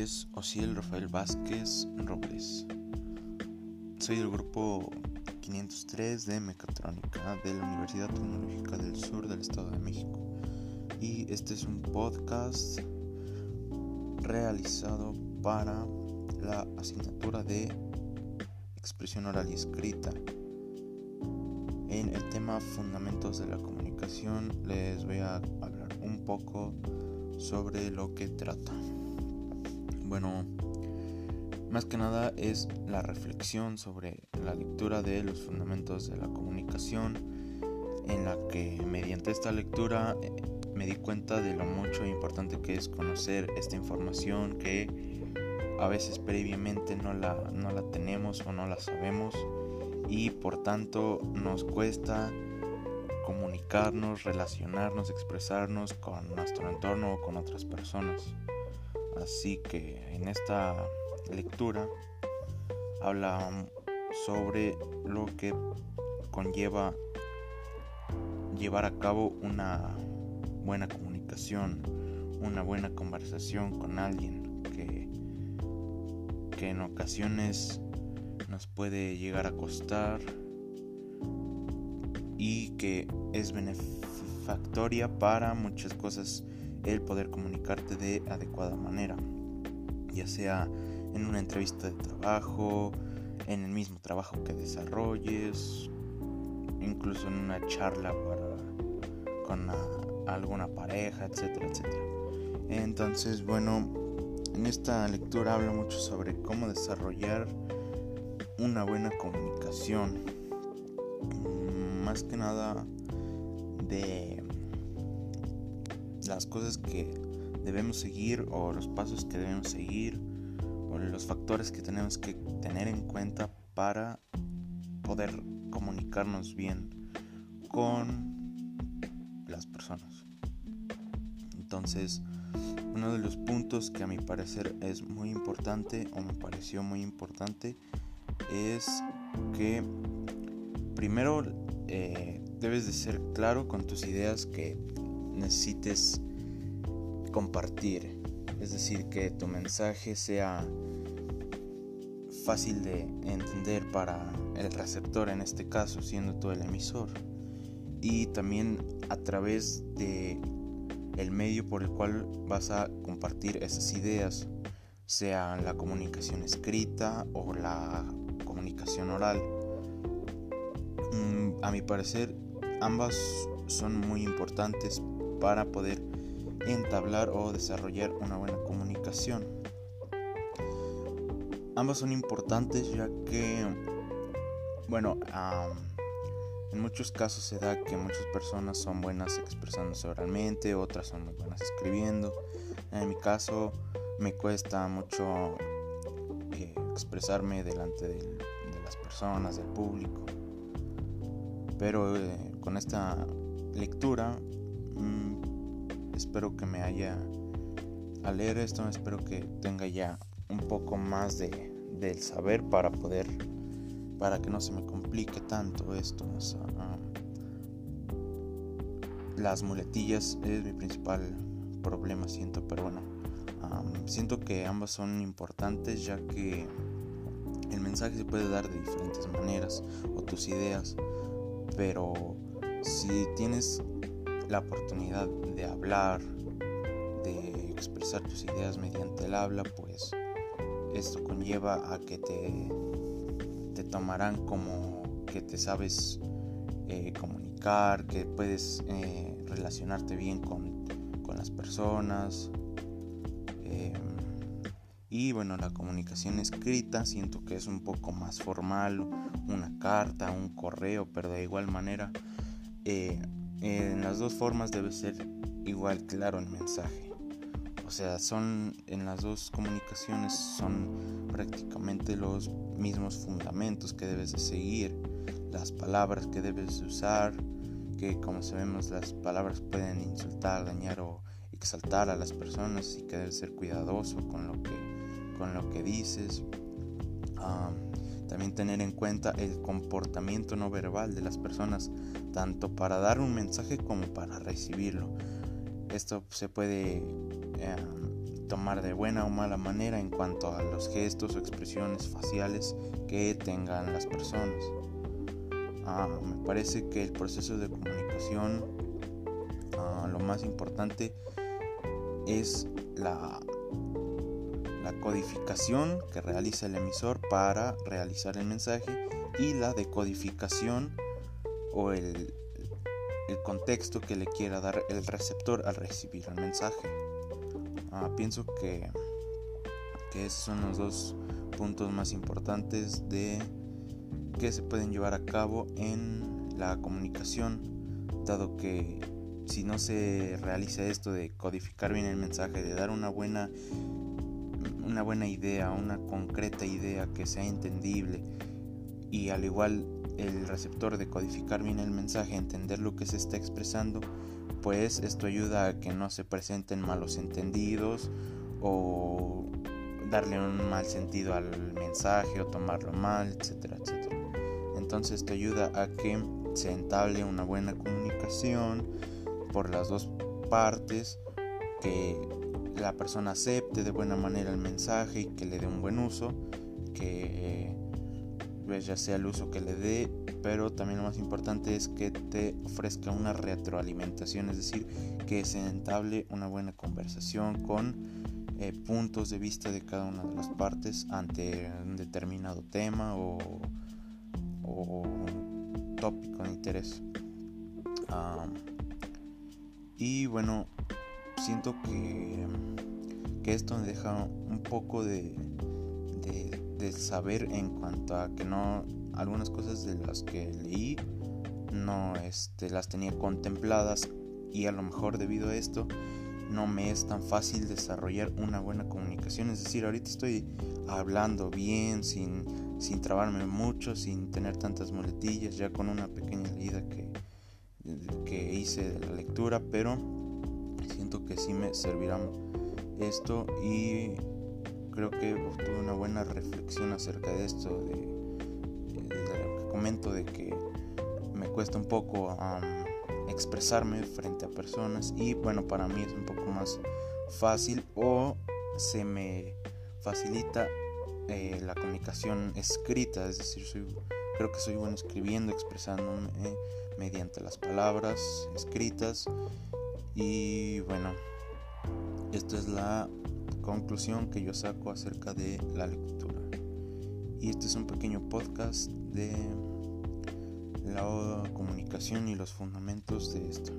es Osiel Rafael Vázquez Robles. Soy del grupo 503 de Mecatrónica de la Universidad Tecnológica del Sur del Estado de México. Y este es un podcast realizado para la asignatura de expresión oral y escrita. En el tema Fundamentos de la Comunicación les voy a hablar un poco sobre lo que trata. Bueno, más que nada es la reflexión sobre la lectura de los fundamentos de la comunicación, en la que mediante esta lectura eh, me di cuenta de lo mucho importante que es conocer esta información que a veces previamente no la, no la tenemos o no la sabemos y por tanto nos cuesta comunicarnos, relacionarnos, expresarnos con nuestro entorno o con otras personas. Así que en esta lectura habla sobre lo que conlleva llevar a cabo una buena comunicación, una buena conversación con alguien que, que en ocasiones nos puede llegar a costar y que es benefactoria para muchas cosas el poder comunicarte de adecuada manera, ya sea en una entrevista de trabajo, en el mismo trabajo que desarrolles, incluso en una charla para, con alguna pareja, etcétera, etcétera. Entonces, bueno, en esta lectura hablo mucho sobre cómo desarrollar una buena comunicación más que nada de las cosas que debemos seguir o los pasos que debemos seguir o los factores que tenemos que tener en cuenta para poder comunicarnos bien con las personas. Entonces, uno de los puntos que a mi parecer es muy importante o me pareció muy importante es que primero eh, debes de ser claro con tus ideas que necesites compartir. Es decir, que tu mensaje sea fácil de entender para el receptor, en este caso, siendo tú el emisor. Y también a través de el medio por el cual vas a compartir esas ideas, sea la comunicación escrita o la comunicación oral. Mm, a mi parecer, ambas son muy importantes para poder entablar o desarrollar una buena comunicación. Ambas son importantes ya que, bueno, en muchos casos se da que muchas personas son buenas expresándose oralmente, otras son muy buenas escribiendo. En mi caso me cuesta mucho eh, expresarme delante de las personas, del público. Pero eh, con esta lectura mm, espero que me haya al leer esto espero que tenga ya un poco más de del saber para poder para que no se me complique tanto esto las muletillas es mi principal problema siento pero bueno siento que ambas son importantes ya que el mensaje se puede dar de diferentes maneras o tus ideas pero si tienes la oportunidad de hablar, de expresar tus ideas mediante el habla, pues esto conlleva a que te, te tomarán como que te sabes eh, comunicar, que puedes eh, relacionarte bien con, con las personas. Em, y bueno, la comunicación escrita siento que es un poco más formal, una carta, un correo, pero de igual manera eh, en las dos formas debe ser igual claro el mensaje. O sea, son en las dos comunicaciones son prácticamente los mismos fundamentos que debes de seguir, las palabras que debes de usar, que como sabemos las palabras pueden insultar, dañar o exaltar a las personas y que debes ser cuidadoso con lo que con lo que dices. También tener en cuenta el comportamiento no verbal de las personas, tanto para dar un mensaje como para recibirlo. Esto se puede em, tomar de buena o mala manera en cuanto a los gestos o expresiones faciales que tengan las personas. Ah, me parece que el proceso de comunicación, ah, lo más importante es la, la codificación que realiza el emisor para realizar el mensaje y la decodificación o el, el contexto que le quiera dar el receptor al recibir el mensaje. Ah, pienso que, que esos son los dos puntos más importantes de que se pueden llevar a cabo en la comunicación, dado que si no se realiza esto de codificar bien el mensaje, de dar una buena una buena idea, una concreta idea que sea entendible y al igual el receptor de codificar bien el mensaje, entender lo que se está expresando, pues esto ayuda a que no se presenten malos entendidos o darle un mal sentido al mensaje o tomarlo mal, etcétera, etcétera. Entonces esto ayuda a que se entable una buena comunicación por las dos partes, que la persona acepte de buena manera el mensaje y que le dé un buen uso, que pues, ya sea el uso que le dé, pero también lo más importante es que te ofrezca una retroalimentación, es decir, que se entable una buena conversación con eh, puntos de vista de cada una de las partes ante un determinado tema o, tópico de interés. y bueno, siento que, que esto me deja un poco de de saber en cuanto a que no algunas cosas de las que leí no este, las tenía contempladas y a lo mejor debido a esto no me es tan fácil desarrollar una buena comunicación. Es decir, ahorita estoy hablando bien, sin, sin trabarme mucho, sin tener tantas muletillas, ya con una pequeña leída que, que hice de la lectura, pero siento que sí me servirá esto y creo que tuve una buena reflexión acerca de esto, de, lo que comento de que me cuesta un poco expresarme frente a personas y bueno, para mí es un poco más fácil o se me facilita eh, la comunicación escrita, es decir, creo que soy bueno escribiendo, expresándome mediante las palabras escritas y bueno, esta es la conclusión que yo saco acerca de la lectura. Y este es un pequeño podcast de la comunicación y los fundamentos de esto.